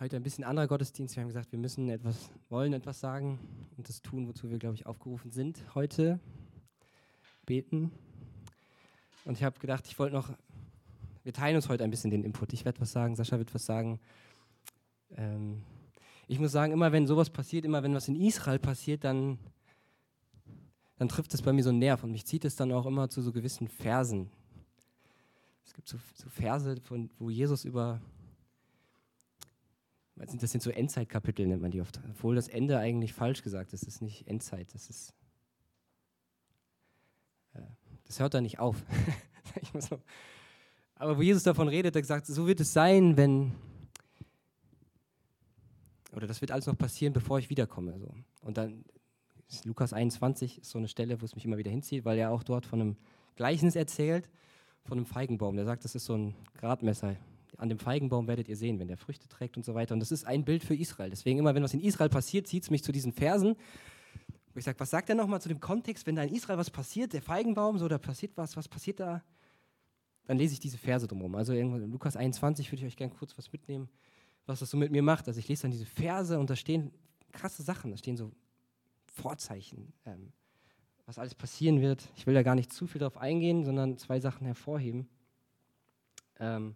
heute ein bisschen anderer Gottesdienst. Wir haben gesagt, wir müssen etwas, wollen etwas sagen und das tun, wozu wir, glaube ich, aufgerufen sind heute. Beten. Und ich habe gedacht, ich wollte noch, wir teilen uns heute ein bisschen den Input. Ich werde was sagen, Sascha wird was sagen. Ähm, ich muss sagen, immer wenn sowas passiert, immer wenn was in Israel passiert, dann, dann trifft es bei mir so einen Nerv und mich zieht es dann auch immer zu so gewissen Versen. Es gibt so, so Verse, von, wo Jesus über das sind so Endzeitkapitel, nennt man die oft. Obwohl das Ende eigentlich falsch gesagt ist. Das ist nicht Endzeit, das ist. Äh, das hört da nicht auf. Aber wo Jesus davon redet, er sagt, so wird es sein, wenn. Oder das wird alles noch passieren, bevor ich wiederkomme. So. Und dann ist Lukas 21 ist so eine Stelle, wo es mich immer wieder hinzieht, weil er auch dort von einem Gleichnis erzählt, von einem Feigenbaum. Der sagt, das ist so ein Gradmesser an dem Feigenbaum werdet ihr sehen, wenn der Früchte trägt und so weiter. Und das ist ein Bild für Israel. Deswegen immer, wenn was in Israel passiert, zieht es mich zu diesen Versen. Wo ich sage, was sagt er nochmal zu dem Kontext, wenn da in Israel was passiert, der Feigenbaum, so, da passiert was, was passiert da? Dann lese ich diese Verse drumherum. Also in Lukas 21 würde ich euch gerne kurz was mitnehmen, was das so mit mir macht. Also ich lese dann diese Verse und da stehen krasse Sachen, da stehen so Vorzeichen, ähm, was alles passieren wird. Ich will da gar nicht zu viel drauf eingehen, sondern zwei Sachen hervorheben. Ähm,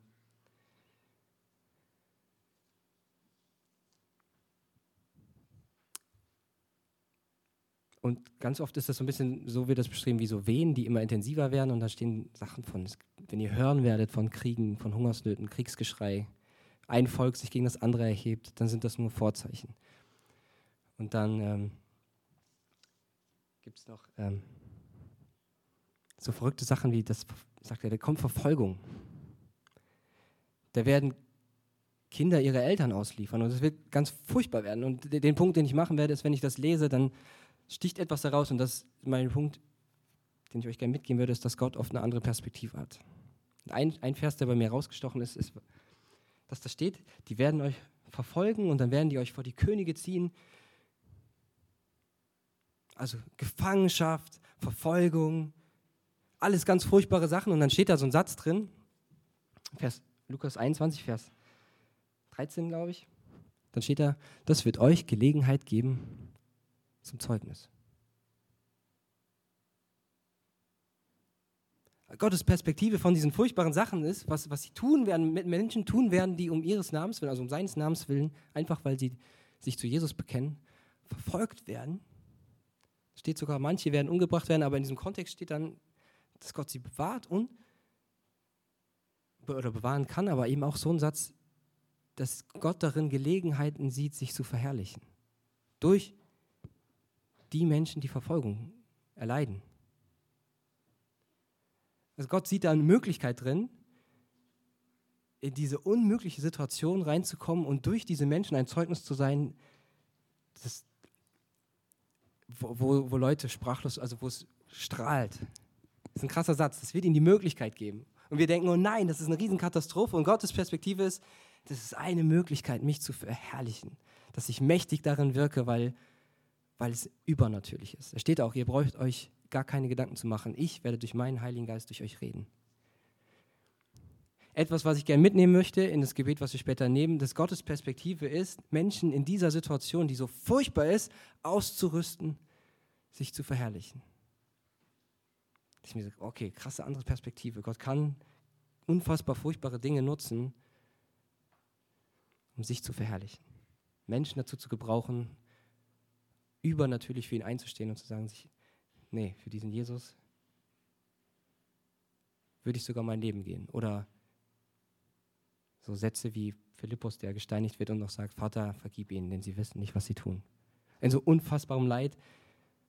Und ganz oft ist das so ein bisschen, so wird das beschrieben, wie so Wehen, die immer intensiver werden. Und da stehen Sachen von, wenn ihr hören werdet von Kriegen, von Hungersnöten, Kriegsgeschrei, ein Volk sich gegen das andere erhebt, dann sind das nur Vorzeichen. Und dann ähm, gibt es noch ähm, so verrückte Sachen wie, das sagt er, da kommt Verfolgung. Da werden Kinder ihre Eltern ausliefern und es wird ganz furchtbar werden. Und den Punkt, den ich machen werde, ist, wenn ich das lese, dann sticht etwas heraus und das ist mein Punkt, den ich euch gerne mitgeben würde, ist, dass Gott oft eine andere Perspektive hat. Ein, ein Vers, der bei mir rausgestochen ist, ist, dass da steht, die werden euch verfolgen und dann werden die euch vor die Könige ziehen. Also Gefangenschaft, Verfolgung, alles ganz furchtbare Sachen. Und dann steht da so ein Satz drin, Vers, Lukas 21, Vers 13, glaube ich. Dann steht da, das wird euch Gelegenheit geben, zum Zeugnis. Gottes Perspektive von diesen furchtbaren Sachen ist, was, was sie tun werden, mit Menschen tun werden, die um ihres Namens willen, also um seines Namens willen, einfach weil sie sich zu Jesus bekennen, verfolgt werden. Steht sogar, manche werden umgebracht werden, aber in diesem Kontext steht dann, dass Gott sie bewahrt und oder bewahren kann, aber eben auch so ein Satz, dass Gott darin Gelegenheiten sieht, sich zu verherrlichen. Durch die Menschen, die Verfolgung erleiden. Also Gott sieht da eine Möglichkeit drin, in diese unmögliche Situation reinzukommen und durch diese Menschen ein Zeugnis zu sein, das, wo, wo, wo Leute sprachlos, also wo es strahlt. Das ist ein krasser Satz. Das wird ihnen die Möglichkeit geben. Und wir denken, oh nein, das ist eine Riesenkatastrophe. Und Gottes Perspektive ist, das ist eine Möglichkeit, mich zu verherrlichen. Dass ich mächtig darin wirke, weil weil es übernatürlich ist. Es steht auch, ihr braucht euch gar keine Gedanken zu machen. Ich werde durch meinen Heiligen Geist durch euch reden. Etwas, was ich gerne mitnehmen möchte in das Gebet, was wir später nehmen, dass Gottes Perspektive ist, Menschen in dieser Situation, die so furchtbar ist, auszurüsten, sich zu verherrlichen. Ich mir sage, okay, krasse andere Perspektive. Gott kann unfassbar furchtbare Dinge nutzen, um sich zu verherrlichen. Menschen dazu zu gebrauchen, übernatürlich für ihn einzustehen und zu sagen, sich, nee, für diesen Jesus würde ich sogar mein Leben gehen. Oder so Sätze wie Philippus, der gesteinigt wird und noch sagt, Vater, vergib ihnen, denn sie wissen nicht, was sie tun. In so unfassbarem Leid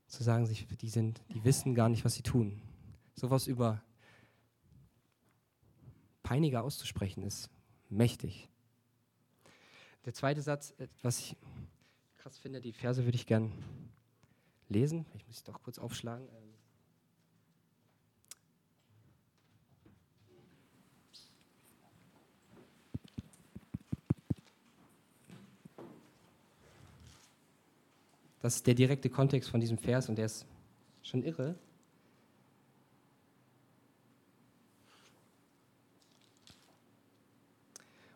zu sagen, sich, die, sind, die wissen gar nicht, was sie tun. Sowas über Peiniger auszusprechen ist mächtig. Der zweite Satz, äh, was ich krass finde. Die Verse würde ich gern lesen. Ich muss sie doch kurz aufschlagen. Ähm, Das ist der direkte Kontext von diesem Vers und der ist schon irre.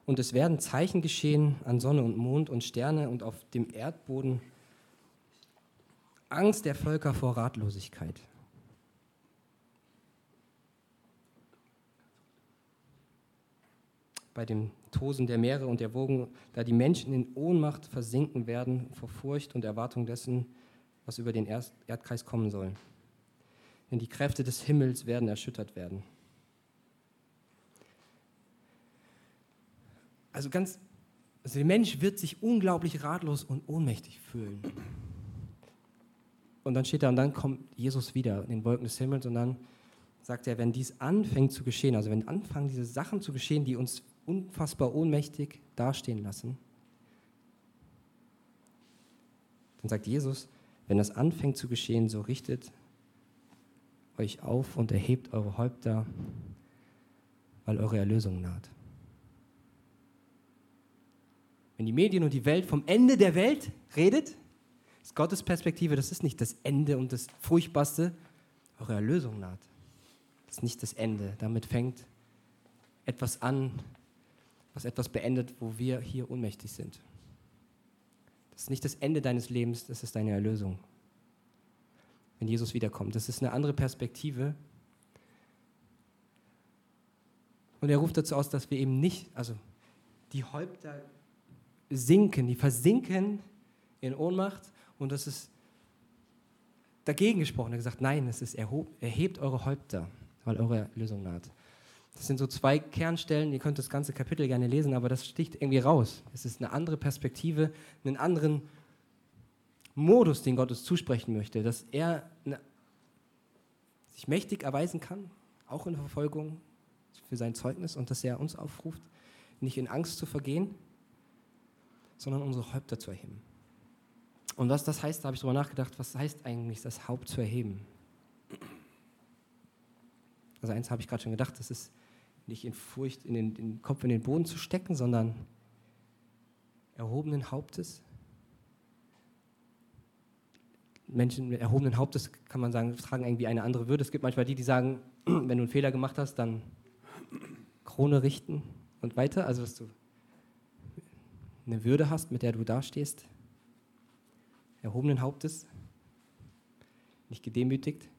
Und es werden Zeichen geschehen an Sonne und Mond und Sterne und auf dem Erdboden Angst der Völker vor Ratlosigkeit. Bei dem Tosen der Meere und der Wogen, da die Menschen in Ohnmacht versinken werden vor Furcht und Erwartung dessen, was über den Erdkreis kommen soll. Denn die Kräfte des Himmels werden erschüttert werden. Also ganz, also der Mensch wird sich unglaublich ratlos und ohnmächtig fühlen. Und dann steht da, und dann kommt Jesus wieder in den Wolken des Himmels und dann sagt er, wenn dies anfängt zu geschehen, also wenn anfangen diese Sachen zu geschehen, die uns unfassbar ohnmächtig dastehen lassen, dann sagt Jesus, wenn das anfängt zu geschehen, so richtet euch auf und erhebt eure Häupter, weil eure Erlösung naht. Wenn die Medien und die Welt vom Ende der Welt redet, ist Gottes Perspektive, das ist nicht das Ende und das Furchtbarste, eure Erlösung naht. Das ist nicht das Ende. Damit fängt etwas an, was etwas beendet, wo wir hier ohnmächtig sind. Das ist nicht das Ende deines Lebens, das ist deine Erlösung. Wenn Jesus wiederkommt. Das ist eine andere Perspektive. Und er ruft dazu aus, dass wir eben nicht, also die Häupter sinken, die versinken in Ohnmacht und das ist dagegen gesprochen. Er hat gesagt, nein, es ist erhebt eure Häupter, weil eure Lösung naht. Das sind so zwei Kernstellen, ihr könnt das ganze Kapitel gerne lesen, aber das sticht irgendwie raus. Es ist eine andere Perspektive, einen anderen Modus, den Gott uns zusprechen möchte, dass er sich mächtig erweisen kann, auch in Verfolgung für sein Zeugnis und dass er uns aufruft, nicht in Angst zu vergehen, sondern unsere Häupter zu erheben. Und was das heißt, da habe ich darüber nachgedacht, was heißt eigentlich das Haupt zu erheben? Also eins habe ich gerade schon gedacht, das ist nicht in Furcht in den, den Kopf in den Boden zu stecken, sondern erhobenen Hauptes. Menschen mit erhobenen Hauptes, kann man sagen, tragen irgendwie eine andere Würde. Es gibt manchmal die, die sagen, wenn du einen Fehler gemacht hast, dann Krone richten und weiter. Also, dass du eine Würde hast, mit der du dastehst. Erhobenen Hauptes, nicht gedemütigt.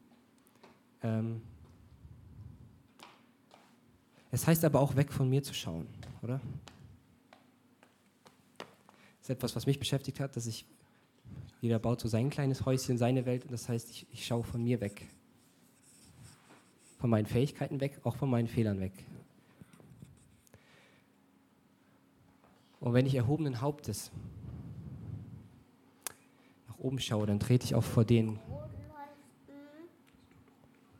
Ähm, es heißt aber auch, weg von mir zu schauen, oder? Das ist etwas, was mich beschäftigt hat, dass ich, jeder baut so sein kleines Häuschen, seine Welt, und das heißt, ich, ich schaue von mir weg. Von meinen Fähigkeiten weg, auch von meinen Fehlern weg. Und wenn ich erhobenen Hauptes nach oben schaue, dann trete ich auch vor den,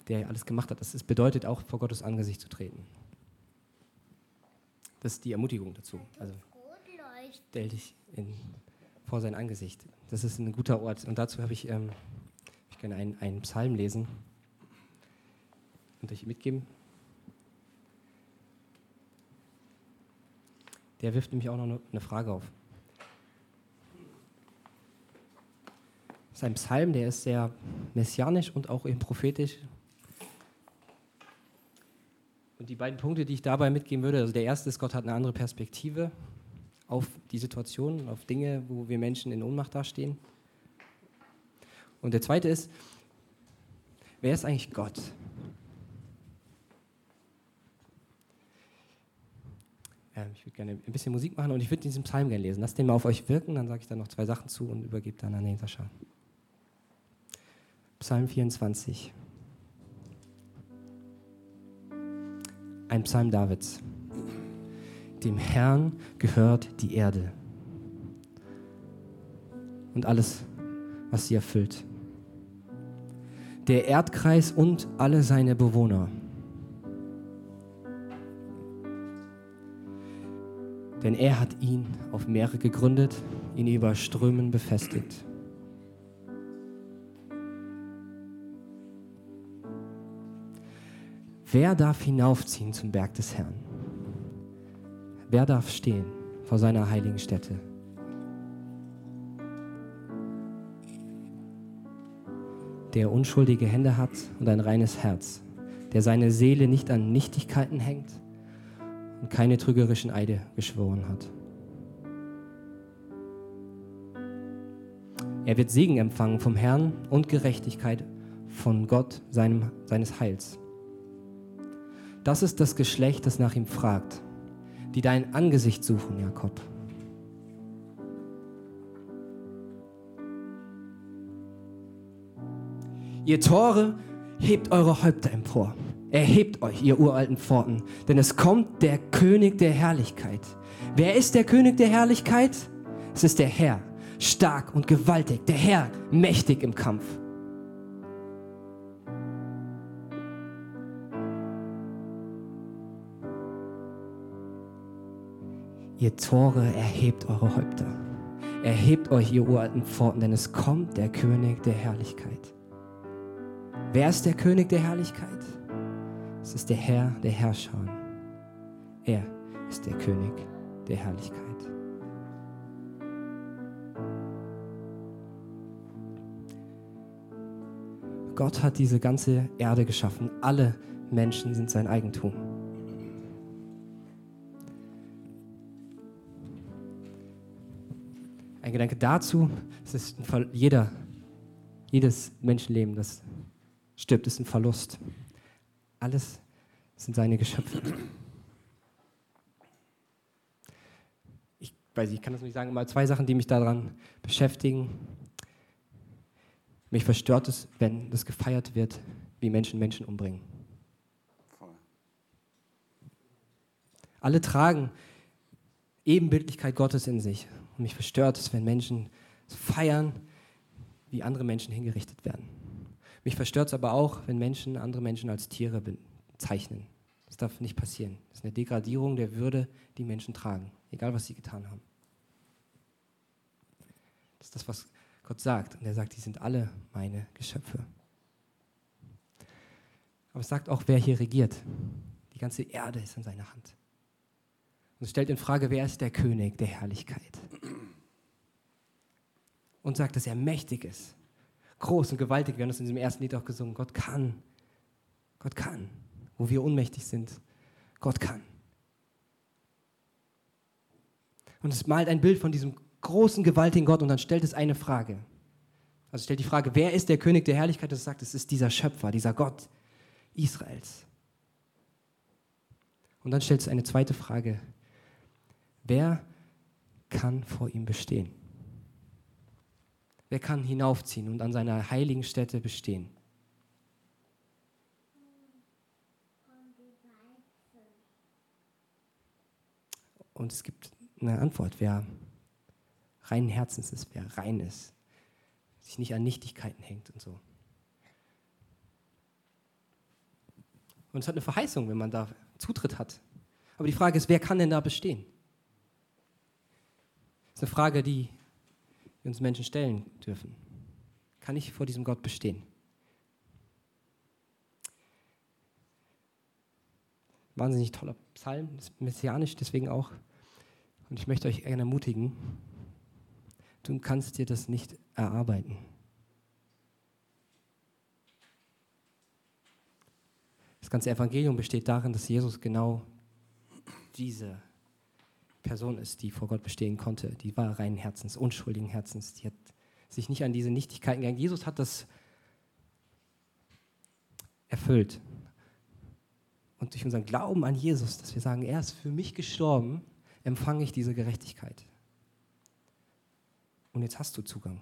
der alles gemacht hat. Das bedeutet auch, vor Gottes Angesicht zu treten. Das ist die Ermutigung dazu. Also stell dich in, vor sein Angesicht. Das ist ein guter Ort. Und dazu habe ich, ähm, ich gerne einen, einen Psalm lesen und euch mitgeben. Der wirft nämlich auch noch eine Frage auf. Das ist ein Psalm, der ist sehr messianisch und auch eben prophetisch. Und die beiden Punkte, die ich dabei mitgeben würde, also der erste ist, Gott hat eine andere Perspektive auf die Situation, auf Dinge, wo wir Menschen in Ohnmacht dastehen. Und der zweite ist, wer ist eigentlich Gott? Ich würde gerne ein bisschen Musik machen und ich würde diesen Psalm gerne lesen. Lasst den mal auf euch wirken, dann sage ich dann noch zwei Sachen zu und übergebe dann an den Sascha. Psalm 24. Ein Psalm Davids. Dem Herrn gehört die Erde und alles, was sie erfüllt. Der Erdkreis und alle seine Bewohner. Denn er hat ihn auf Meere gegründet, ihn über Strömen befestigt. Wer darf hinaufziehen zum Berg des Herrn? Wer darf stehen vor seiner heiligen Stätte? Der unschuldige Hände hat und ein reines Herz, der seine Seele nicht an Nichtigkeiten hängt und keine trügerischen Eide geschworen hat. Er wird Segen empfangen vom Herrn und Gerechtigkeit von Gott, seinem, seines Heils. Das ist das Geschlecht, das nach ihm fragt, die dein Angesicht suchen, Jakob. Ihr Tore, hebt eure Häupter empor. Erhebt euch, ihr uralten Pforten, denn es kommt der König der Herrlichkeit. Wer ist der König der Herrlichkeit? Es ist der Herr, stark und gewaltig, der Herr, mächtig im Kampf. Ihr Tore, erhebt eure Häupter. Erhebt euch, ihr uralten Pforten, denn es kommt der König der Herrlichkeit. Wer ist der König der Herrlichkeit? Es ist der Herr der Herrscher. Er ist der König der Herrlichkeit. Gott hat diese ganze Erde geschaffen. Alle Menschen sind sein Eigentum. Ein Gedanke dazu, es ist jeder, jedes Menschenleben, das stirbt, ist ein Verlust. Alles sind seine Geschöpfe. Ich weiß nicht, ich kann das nicht sagen, aber zwei Sachen, die mich daran beschäftigen. Mich verstört es, wenn das gefeiert wird, wie Menschen Menschen umbringen. Alle tragen Ebenbildlichkeit Gottes in sich. Und mich verstört es, wenn Menschen feiern, wie andere Menschen hingerichtet werden. Mich verstört es aber auch, wenn Menschen andere Menschen als Tiere bezeichnen. Das darf nicht passieren. Das ist eine Degradierung der Würde, die Menschen tragen, egal was sie getan haben. Das ist das, was Gott sagt. Und er sagt, die sind alle meine Geschöpfe. Aber es sagt auch, wer hier regiert. Die ganze Erde ist in seiner Hand. Und es stellt in Frage, wer ist der König der Herrlichkeit? Und sagt, dass er mächtig ist groß und gewaltig. Wir haben das in diesem ersten Lied auch gesungen. Gott kann. Gott kann. Wo wir ohnmächtig sind. Gott kann. Und es malt ein Bild von diesem großen, gewaltigen Gott und dann stellt es eine Frage. Also stellt die Frage, wer ist der König der Herrlichkeit? Das sagt, es ist dieser Schöpfer, dieser Gott Israels. Und dann stellt es eine zweite Frage. Wer kann vor ihm bestehen? Wer kann hinaufziehen und an seiner heiligen Stätte bestehen? Und es gibt eine Antwort, wer reinen Herzens ist, wer rein ist, sich nicht an Nichtigkeiten hängt und so. Und es hat eine Verheißung, wenn man da Zutritt hat. Aber die Frage ist, wer kann denn da bestehen? Das ist eine Frage, die wir uns Menschen stellen dürfen. Kann ich vor diesem Gott bestehen? Wahnsinnig toller Psalm, messianisch deswegen auch. Und ich möchte euch gerne ermutigen, du kannst dir das nicht erarbeiten. Das ganze Evangelium besteht darin, dass Jesus genau diese Person ist, die vor Gott bestehen konnte. Die war reinen Herzens, unschuldigen Herzens. Die hat sich nicht an diese Nichtigkeiten gegangen. Jesus hat das erfüllt. Und durch unseren Glauben an Jesus, dass wir sagen, er ist für mich gestorben, empfange ich diese Gerechtigkeit. Und jetzt hast du Zugang,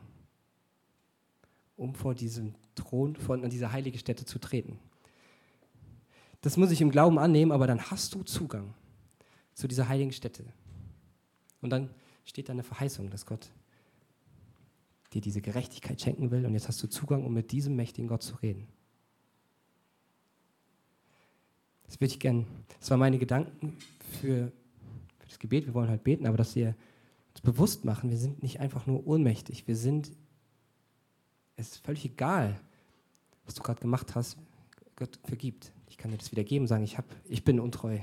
um vor diesem Thron, vor dieser heilige Stätte zu treten. Das muss ich im Glauben annehmen, aber dann hast du Zugang zu dieser heiligen Stätte. Und dann steht da eine Verheißung, dass Gott dir diese Gerechtigkeit schenken will und jetzt hast du Zugang, um mit diesem mächtigen Gott zu reden. Das würde ich gern, das waren meine Gedanken für, für das Gebet. Wir wollen halt beten, aber dass wir uns bewusst machen, wir sind nicht einfach nur ohnmächtig, wir sind, es ist völlig egal, was du gerade gemacht hast, Gott vergibt. Ich kann dir das wieder geben, sagen, ich, hab, ich bin untreu,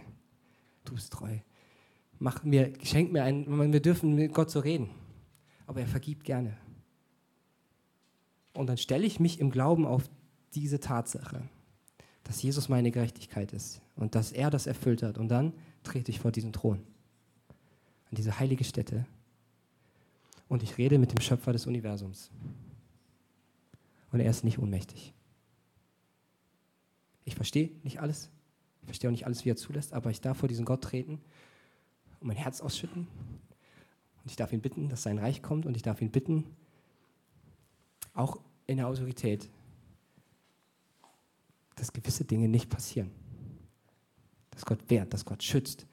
du bist treu mach mir, schenk mir einen, wir dürfen mit Gott so reden. Aber er vergibt gerne. Und dann stelle ich mich im Glauben auf diese Tatsache, dass Jesus meine Gerechtigkeit ist und dass er das erfüllt hat. Und dann trete ich vor diesen Thron, an diese heilige Stätte und ich rede mit dem Schöpfer des Universums. Und er ist nicht ohnmächtig. Ich verstehe nicht alles, ich verstehe auch nicht alles, wie er zulässt, aber ich darf vor diesen Gott treten und mein Herz ausschütten. Und ich darf ihn bitten, dass sein Reich kommt und ich darf ihn bitten, auch in der Autorität, dass gewisse Dinge nicht passieren. Dass Gott wehrt, dass Gott schützt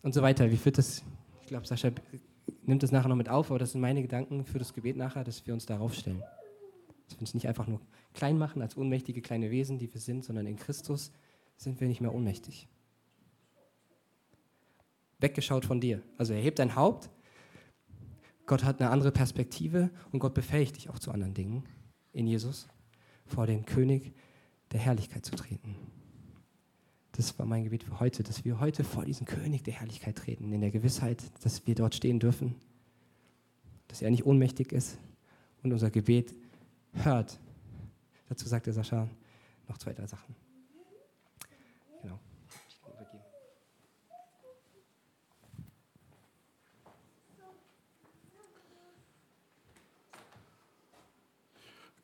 und so weiter. Wie wird das? Ich glaube, Sascha nimmt das nachher noch mit auf, aber das sind meine Gedanken für das Gebet nachher, dass wir uns darauf stellen. Dass wir uns nicht einfach nur klein machen als ohnmächtige kleine Wesen, die wir sind, sondern in Christus sind wir nicht mehr ohnmächtig. Weggeschaut von dir. Also er hebt dein Haupt. Gott hat eine andere Perspektive und Gott befähigt dich auch zu anderen Dingen in Jesus, vor den König der Herrlichkeit zu treten. Das war mein Gebet für heute, dass wir heute vor diesen König der Herrlichkeit treten, in der Gewissheit, dass wir dort stehen dürfen, dass er nicht ohnmächtig ist und unser Gebet hört. Dazu sagte Sascha noch zwei, drei Sachen. Genau.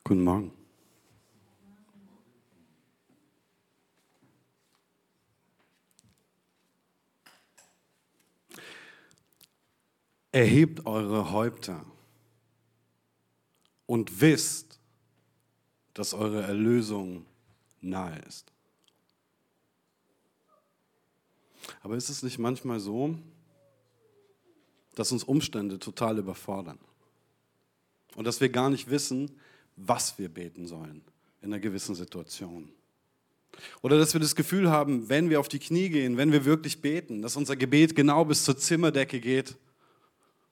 Guten Morgen. Erhebt eure Häupter und wisst, dass eure Erlösung nahe ist. Aber ist es nicht manchmal so, dass uns Umstände total überfordern und dass wir gar nicht wissen, was wir beten sollen in einer gewissen Situation? Oder dass wir das Gefühl haben, wenn wir auf die Knie gehen, wenn wir wirklich beten, dass unser Gebet genau bis zur Zimmerdecke geht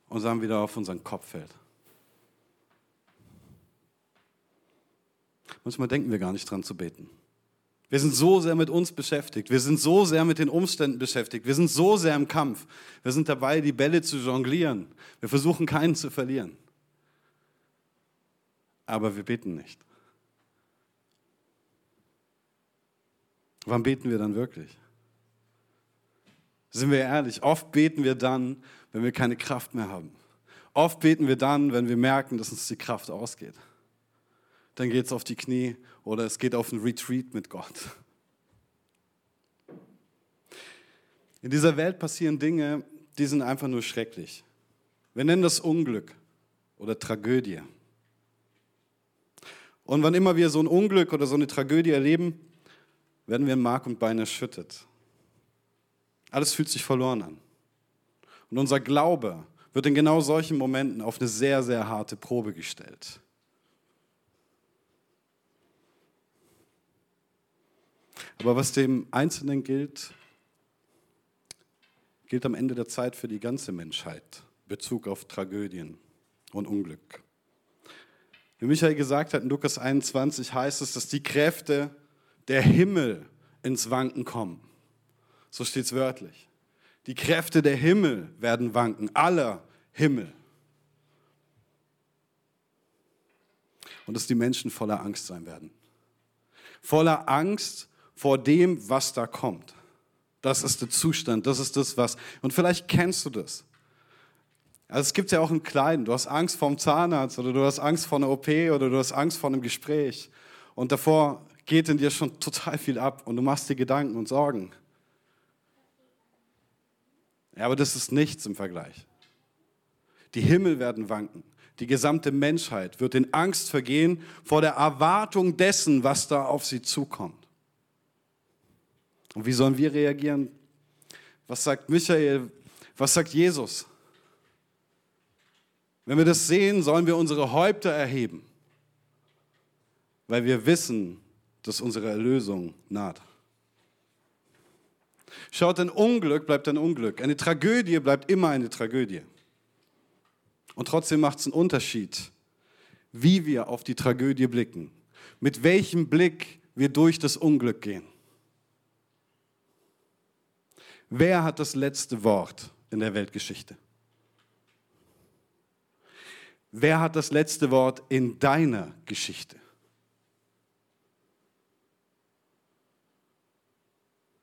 und dann wieder auf unseren Kopf fällt. Manchmal denken wir gar nicht dran zu beten. Wir sind so sehr mit uns beschäftigt. Wir sind so sehr mit den Umständen beschäftigt. Wir sind so sehr im Kampf. Wir sind dabei, die Bälle zu jonglieren. Wir versuchen keinen zu verlieren. Aber wir beten nicht. Wann beten wir dann wirklich? Sind wir ehrlich? Oft beten wir dann, wenn wir keine Kraft mehr haben. Oft beten wir dann, wenn wir merken, dass uns die Kraft ausgeht dann geht es auf die Knie oder es geht auf ein Retreat mit Gott. In dieser Welt passieren Dinge, die sind einfach nur schrecklich. Wir nennen das Unglück oder Tragödie. Und wann immer wir so ein Unglück oder so eine Tragödie erleben, werden wir in Mark und Bein erschüttert. Alles fühlt sich verloren an. Und unser Glaube wird in genau solchen Momenten auf eine sehr, sehr harte Probe gestellt. Aber was dem Einzelnen gilt, gilt am Ende der Zeit für die ganze Menschheit. Bezug auf Tragödien und Unglück. Wie Michael gesagt hat, in Lukas 21 heißt es, dass die Kräfte der Himmel ins Wanken kommen. So steht es wörtlich. Die Kräfte der Himmel werden wanken, aller Himmel. Und dass die Menschen voller Angst sein werden. Voller Angst vor dem, was da kommt. Das ist der Zustand, das ist das, was. Und vielleicht kennst du das. Also es gibt ja auch im Kleinen. Du hast Angst vor dem Zahnarzt oder du hast Angst vor einer OP oder du hast Angst vor einem Gespräch. Und davor geht in dir schon total viel ab und du machst dir Gedanken und Sorgen. Ja, aber das ist nichts im Vergleich. Die Himmel werden wanken. Die gesamte Menschheit wird in Angst vergehen vor der Erwartung dessen, was da auf sie zukommt. Und wie sollen wir reagieren? Was sagt Michael? Was sagt Jesus? Wenn wir das sehen, sollen wir unsere Häupter erheben, weil wir wissen, dass unsere Erlösung naht. Schaut, ein Unglück bleibt ein Unglück. Eine Tragödie bleibt immer eine Tragödie. Und trotzdem macht es einen Unterschied, wie wir auf die Tragödie blicken, mit welchem Blick wir durch das Unglück gehen. Wer hat das letzte Wort in der Weltgeschichte? Wer hat das letzte Wort in deiner Geschichte?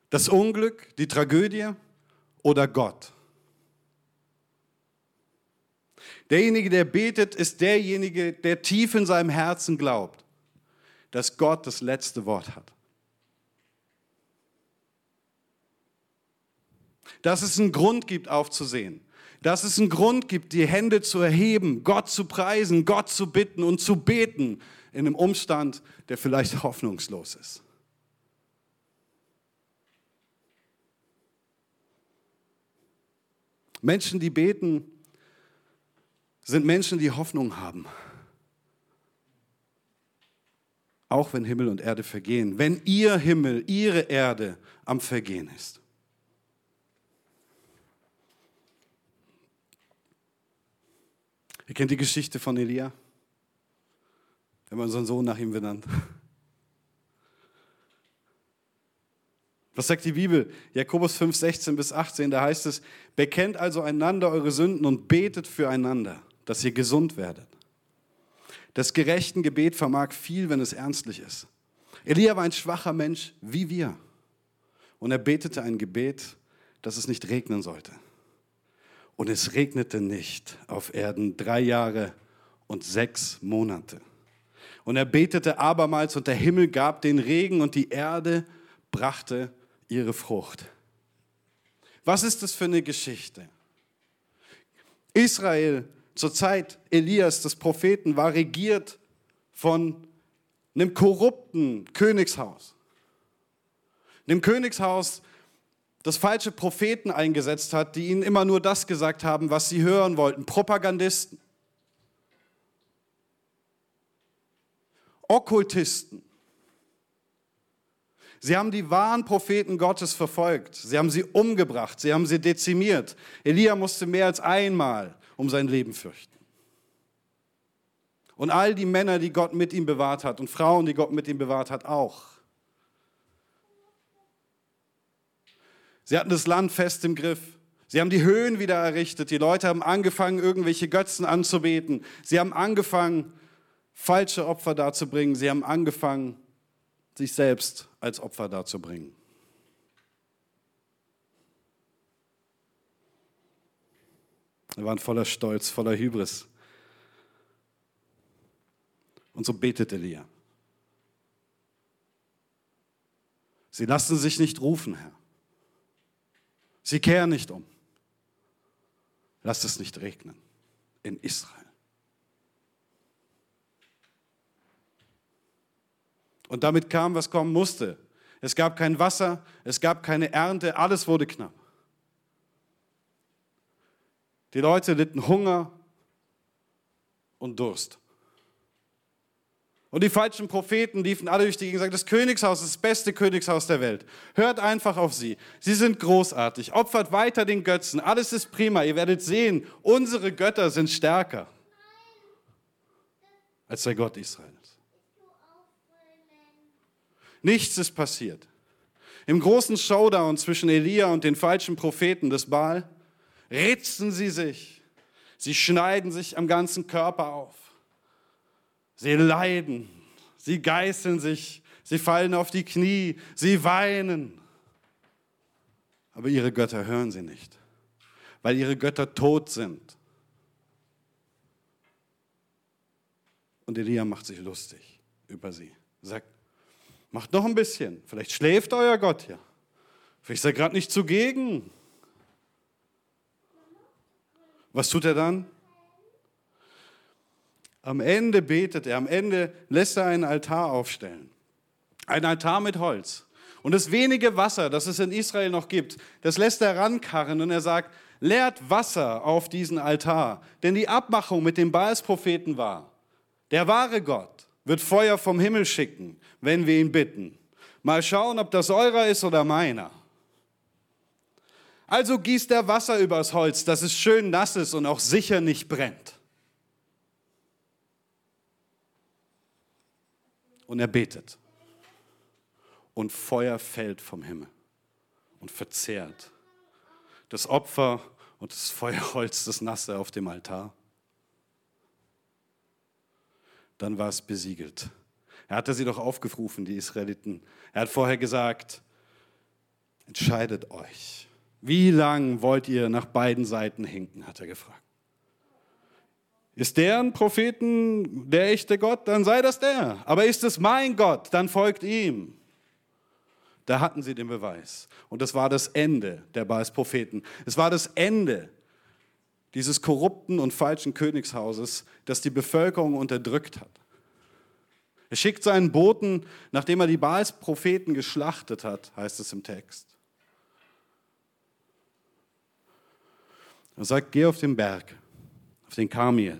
Das Unglück, die Tragödie oder Gott. Derjenige, der betet, ist derjenige, der tief in seinem Herzen glaubt, dass Gott das letzte Wort hat. Dass es einen Grund gibt, aufzusehen. Dass es einen Grund gibt, die Hände zu erheben, Gott zu preisen, Gott zu bitten und zu beten in einem Umstand, der vielleicht hoffnungslos ist. Menschen, die beten, sind Menschen, die Hoffnung haben. Auch wenn Himmel und Erde vergehen. Wenn ihr Himmel, ihre Erde am Vergehen ist. Ihr kennt die Geschichte von Elia? Wir haben unseren Sohn nach ihm benannt. Was sagt die Bibel? Jakobus 5, 16 bis 18, da heißt es, bekennt also einander eure Sünden und betet füreinander, dass ihr gesund werdet. Das gerechten Gebet vermag viel, wenn es ernstlich ist. Elia war ein schwacher Mensch wie wir. Und er betete ein Gebet, dass es nicht regnen sollte. Und es regnete nicht auf Erden drei Jahre und sechs Monate. Und er betete abermals und der Himmel gab den Regen und die Erde brachte ihre Frucht. Was ist das für eine Geschichte? Israel zur Zeit Elias, des Propheten, war regiert von einem korrupten Königshaus. Dem Königshaus, das falsche Propheten eingesetzt hat, die ihnen immer nur das gesagt haben, was sie hören wollten. Propagandisten, Okkultisten. Sie haben die wahren Propheten Gottes verfolgt. Sie haben sie umgebracht. Sie haben sie dezimiert. Elia musste mehr als einmal um sein Leben fürchten. Und all die Männer, die Gott mit ihm bewahrt hat und Frauen, die Gott mit ihm bewahrt hat, auch. Sie hatten das Land fest im Griff. Sie haben die Höhen wieder errichtet. Die Leute haben angefangen, irgendwelche Götzen anzubeten. Sie haben angefangen, falsche Opfer darzubringen. Sie haben angefangen, sich selbst als Opfer darzubringen. Sie waren voller Stolz, voller Hybris. Und so betet Elia. Sie lassen sich nicht rufen, Herr. Sie kehren nicht um. Lasst es nicht regnen in Israel. Und damit kam, was kommen musste. Es gab kein Wasser, es gab keine Ernte, alles wurde knapp. Die Leute litten Hunger und Durst. Und die falschen Propheten liefen alle durch die Gegend und sagten, das Königshaus ist das beste Königshaus der Welt. Hört einfach auf sie. Sie sind großartig. Opfert weiter den Götzen. Alles ist prima. Ihr werdet sehen, unsere Götter sind stärker als der Gott Israels. Nichts ist passiert. Im großen Showdown zwischen Elia und den falschen Propheten des Baal ritzen sie sich. Sie schneiden sich am ganzen Körper auf. Sie leiden, sie geißeln sich, sie fallen auf die Knie, sie weinen. Aber ihre Götter hören sie nicht, weil ihre Götter tot sind. Und Elia macht sich lustig über sie. Sagt, macht noch ein bisschen, vielleicht schläft euer Gott ja. Vielleicht ist er gerade nicht zugegen. Was tut er dann? Am Ende betet er, am Ende lässt er einen Altar aufstellen. Ein Altar mit Holz. Und das wenige Wasser, das es in Israel noch gibt, das lässt er rankarren und er sagt, leert Wasser auf diesen Altar. Denn die Abmachung mit dem Baalspropheten war, der wahre Gott wird Feuer vom Himmel schicken, wenn wir ihn bitten. Mal schauen, ob das eurer ist oder meiner. Also gießt er Wasser übers Holz, dass es schön nass ist und auch sicher nicht brennt. Und er betet. Und Feuer fällt vom Himmel und verzehrt das Opfer und das Feuerholz, das Nasse auf dem Altar. Dann war es besiegelt. Er hatte sie doch aufgerufen, die Israeliten. Er hat vorher gesagt, entscheidet euch Wie lang wollt ihr nach beiden Seiten hinken, hat er gefragt. Ist der ein Propheten, der echte Gott, dann sei das der. Aber ist es mein Gott, dann folgt ihm. Da hatten sie den Beweis. Und das war das Ende der Baals-Propheten. Es war das Ende dieses korrupten und falschen Königshauses, das die Bevölkerung unterdrückt hat. Er schickt seinen Boten, nachdem er die Baals-Propheten geschlachtet hat, heißt es im Text. Er sagt, geh auf den Berg, auf den Karmel,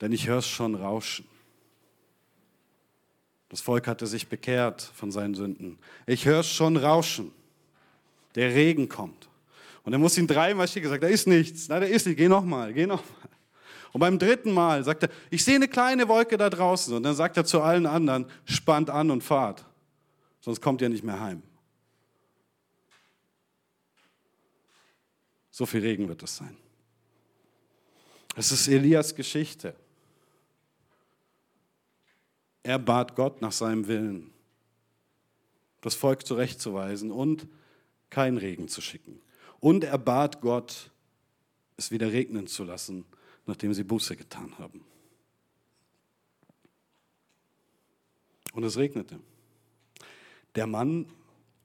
denn ich höre es schon rauschen. Das Volk hatte sich bekehrt von seinen Sünden. Ich höre es schon rauschen. Der Regen kommt. Und er muss ihn dreimal schicken, sagt, da ist nichts. Nein, da ist nichts. Geh nochmal, geh nochmal. Und beim dritten Mal sagt er, ich sehe eine kleine Wolke da draußen. Und dann sagt er zu allen anderen, spannt an und fahrt. Sonst kommt ihr nicht mehr heim. So viel Regen wird es sein. Es ist Elias Geschichte. Er bat Gott nach seinem Willen, das Volk zurechtzuweisen und keinen Regen zu schicken. Und er bat Gott, es wieder regnen zu lassen, nachdem sie Buße getan haben. Und es regnete. Der Mann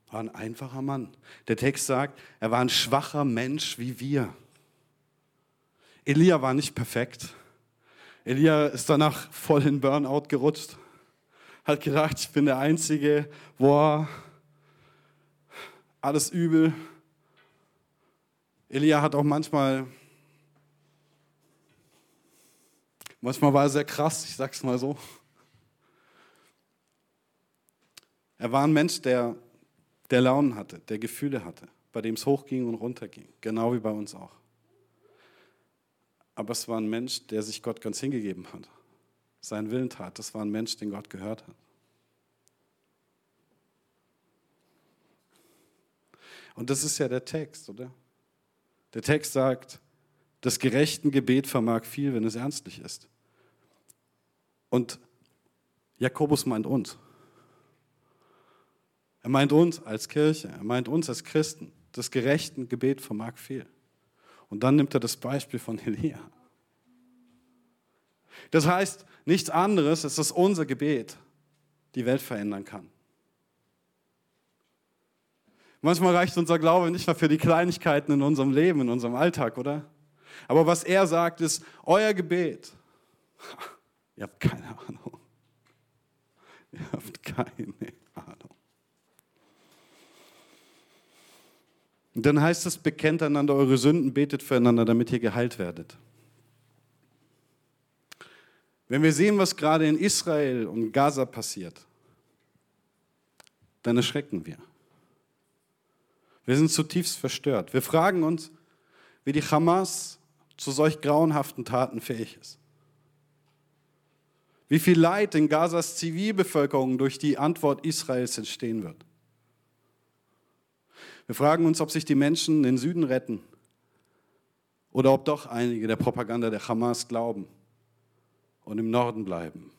war ein einfacher Mann. Der Text sagt, er war ein schwacher Mensch wie wir. Elia war nicht perfekt. Elia ist danach voll in Burnout gerutscht. Hat gedacht, ich bin der Einzige, boah, alles übel. Elia hat auch manchmal, manchmal war er sehr krass, ich sag's mal so. Er war ein Mensch, der der Launen hatte, der Gefühle hatte, bei dem es hochging und runterging, genau wie bei uns auch. Aber es war ein Mensch, der sich Gott ganz hingegeben hat, seinen Willen tat. Das war ein Mensch, den Gott gehört hat. Und das ist ja der Text, oder? Der Text sagt, das gerechten Gebet vermag viel, wenn es ernstlich ist. Und Jakobus meint uns. Er meint uns als Kirche, er meint uns als Christen. Das gerechten Gebet vermag viel. Und dann nimmt er das Beispiel von Elia. Das heißt, nichts anderes ist, dass unser Gebet die Welt verändern kann. Manchmal reicht unser Glaube nicht mal für die Kleinigkeiten in unserem Leben, in unserem Alltag, oder? Aber was er sagt, ist, euer Gebet, ihr habt keine Ahnung. Ihr habt keine Ahnung. Und dann heißt es, bekennt einander eure Sünden, betet füreinander, damit ihr geheilt werdet. Wenn wir sehen, was gerade in Israel und Gaza passiert, dann erschrecken wir. Wir sind zutiefst verstört. Wir fragen uns, wie die Hamas zu solch grauenhaften Taten fähig ist. Wie viel Leid in Gazas Zivilbevölkerung durch die Antwort Israels entstehen wird. Wir fragen uns, ob sich die Menschen in den Süden retten oder ob doch einige der Propaganda der Hamas glauben und im Norden bleiben.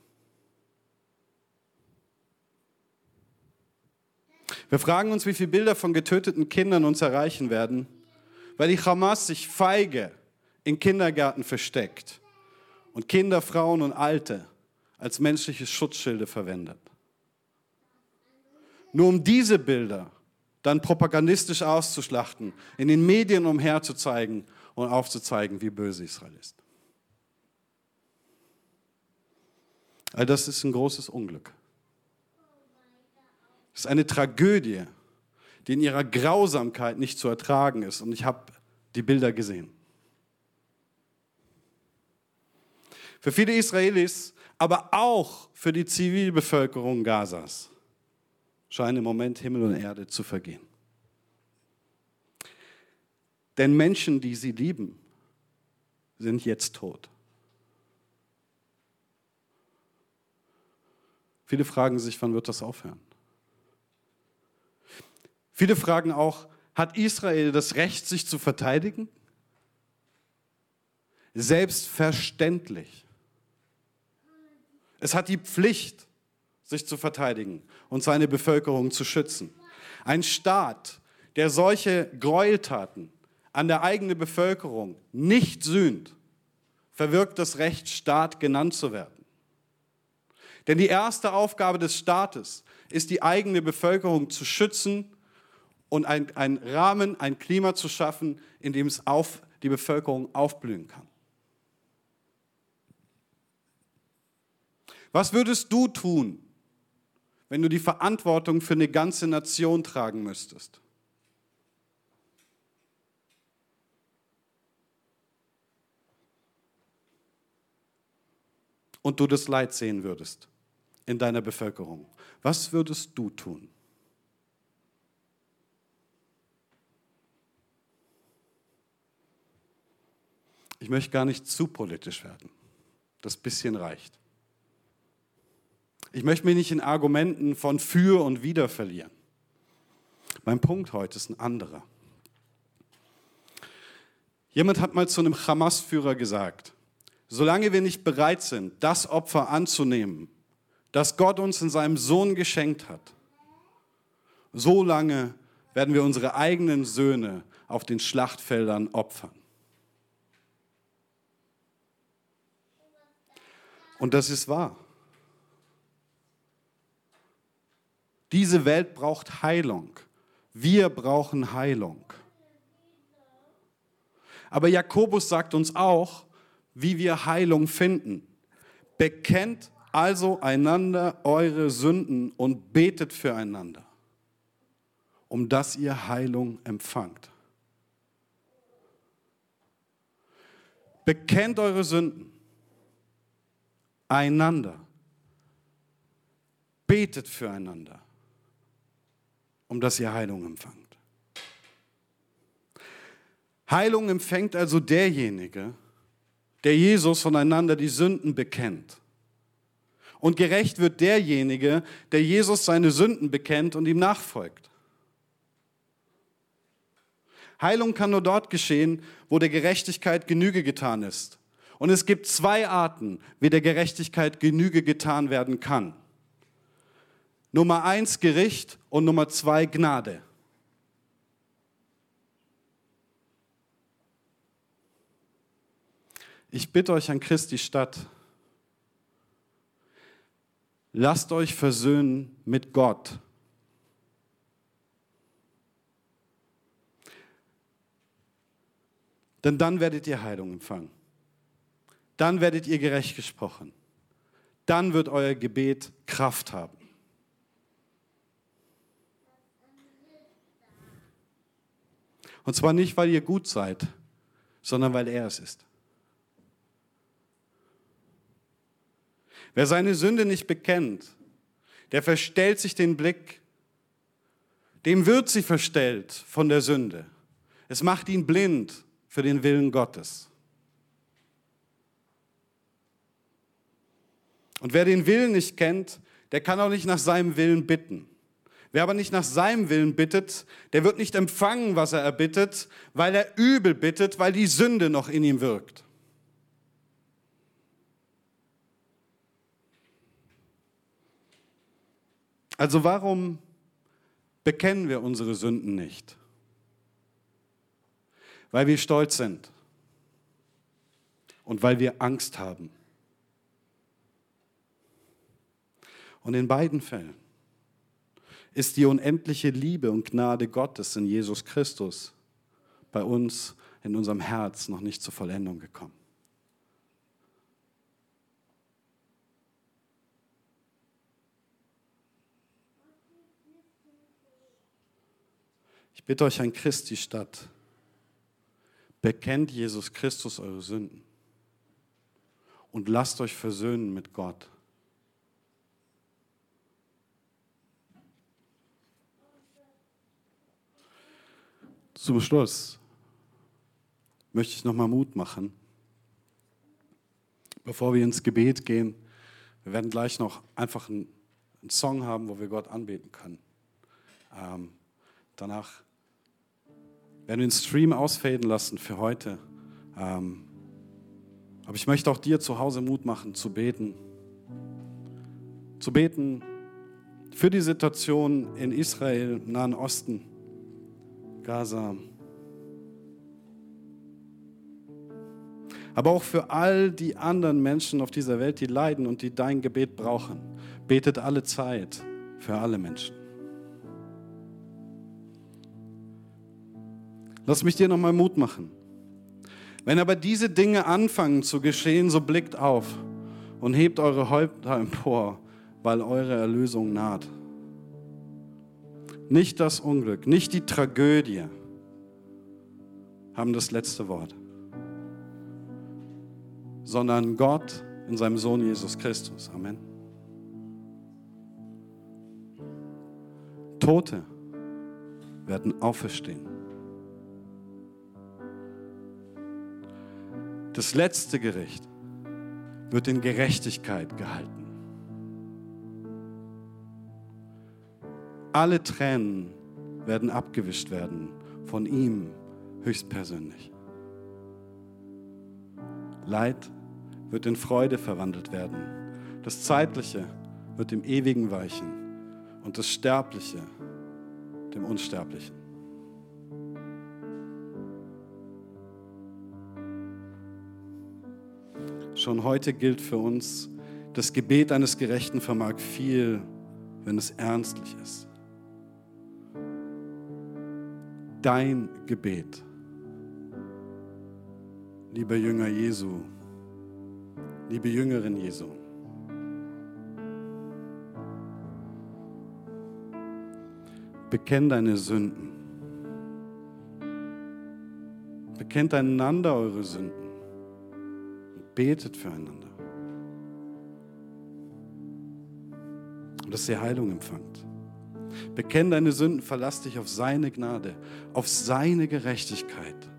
Wir fragen uns, wie viele Bilder von getöteten Kindern uns erreichen werden, weil die Hamas sich feige in Kindergärten versteckt und Kinder, Frauen und Alte als menschliche Schutzschilde verwendet. Nur um diese Bilder dann propagandistisch auszuschlachten, in den Medien umherzuzeigen und aufzuzeigen, wie böse Israel ist. All das ist ein großes Unglück. Es ist eine Tragödie, die in ihrer Grausamkeit nicht zu ertragen ist. Und ich habe die Bilder gesehen. Für viele Israelis, aber auch für die Zivilbevölkerung Gazas scheinen im Moment Himmel und Erde zu vergehen. Denn Menschen, die sie lieben, sind jetzt tot. Viele fragen sich, wann wird das aufhören? Viele fragen auch, hat Israel das Recht, sich zu verteidigen? Selbstverständlich. Es hat die Pflicht, sich zu verteidigen und seine Bevölkerung zu schützen. Ein Staat, der solche Gräueltaten an der eigenen Bevölkerung nicht sühnt, verwirkt das Recht, Staat genannt zu werden. Denn die erste Aufgabe des Staates ist, die eigene Bevölkerung zu schützen und einen Rahmen, ein Klima zu schaffen, in dem es auf die Bevölkerung aufblühen kann. Was würdest du tun, wenn du die Verantwortung für eine ganze Nation tragen müsstest? Und du das Leid sehen würdest in deiner Bevölkerung. Was würdest du tun? Ich möchte gar nicht zu politisch werden. Das bisschen reicht. Ich möchte mich nicht in Argumenten von für und wider verlieren. Mein Punkt heute ist ein anderer. Jemand hat mal zu einem Hamas-Führer gesagt, solange wir nicht bereit sind, das Opfer anzunehmen, das Gott uns in seinem Sohn geschenkt hat, so lange werden wir unsere eigenen Söhne auf den Schlachtfeldern opfern. Und das ist wahr. Diese Welt braucht Heilung. Wir brauchen Heilung. Aber Jakobus sagt uns auch, wie wir Heilung finden. Bekennt also einander eure Sünden und betet füreinander, um dass ihr Heilung empfangt. Bekennt eure Sünden einander. Betet füreinander, um dass ihr Heilung empfangt. Heilung empfängt also derjenige, der Jesus voneinander die Sünden bekennt. Und gerecht wird derjenige, der Jesus seine Sünden bekennt und ihm nachfolgt. Heilung kann nur dort geschehen, wo der Gerechtigkeit Genüge getan ist. Und es gibt zwei Arten, wie der Gerechtigkeit Genüge getan werden kann. Nummer eins Gericht und Nummer zwei Gnade. Ich bitte euch an Christi Stadt, lasst euch versöhnen mit Gott. Denn dann werdet ihr Heilung empfangen. Dann werdet ihr gerecht gesprochen. Dann wird euer Gebet Kraft haben. Und zwar nicht, weil ihr gut seid, sondern weil er es ist. Wer seine Sünde nicht bekennt, der verstellt sich den Blick. Dem wird sie verstellt von der Sünde. Es macht ihn blind für den Willen Gottes. Und wer den Willen nicht kennt, der kann auch nicht nach seinem Willen bitten. Wer aber nicht nach seinem Willen bittet, der wird nicht empfangen, was er erbittet, weil er übel bittet, weil die Sünde noch in ihm wirkt. Also warum bekennen wir unsere Sünden nicht? Weil wir stolz sind und weil wir Angst haben. Und in beiden Fällen ist die unendliche Liebe und Gnade Gottes in Jesus Christus bei uns in unserem Herz noch nicht zur Vollendung gekommen. Ich bitte euch an Christi Stadt, bekennt Jesus Christus eure Sünden und lasst euch versöhnen mit Gott. Zum Schluss möchte ich nochmal Mut machen, bevor wir ins Gebet gehen. Wir werden gleich noch einfach einen, Song haben, wo wir Gott anbeten können. Ähm, danach werden wir den Stream ausfaden lassen für heute. Ähm, aber ich möchte auch dir zu Hause Mut machen, zu beten. Zu beten für die Situation in Israel, im Nahen Osten. Gaza. Aber auch für all die anderen Menschen auf dieser Welt, die leiden und die dein Gebet brauchen. Betet alle Zeit für alle Menschen. Lass mich dir nochmal Mut machen. Wenn aber diese Dinge anfangen zu geschehen, so blickt auf und hebt eure Häupter empor, weil eure Erlösung naht. Nicht das Unglück, nicht die Tragödie haben das letzte Wort, sondern Gott in seinem Sohn Jesus Christus. Amen. Tote werden auferstehen. Das letzte Gericht wird in Gerechtigkeit gehalten. Alle Tränen werden abgewischt werden von ihm höchstpersönlich. Leid wird in Freude verwandelt werden. Das Zeitliche wird dem Ewigen weichen und das Sterbliche dem Unsterblichen. Schon heute gilt für uns, das Gebet eines Gerechten vermag viel, wenn es ernstlich ist. Dein Gebet, lieber Jünger Jesu, liebe Jüngerin Jesu. Bekenn deine Sünden. Bekennt einander eure Sünden. Betet füreinander. Und dass ihr Heilung empfangt. Bekenn deine Sünden, verlass dich auf seine Gnade, auf seine Gerechtigkeit.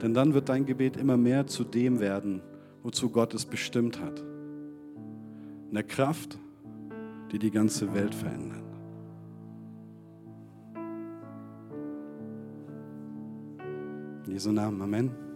Denn dann wird dein Gebet immer mehr zu dem werden, wozu Gott es bestimmt hat. In der Kraft, die die ganze Welt verändert. In Jesu Namen, Amen.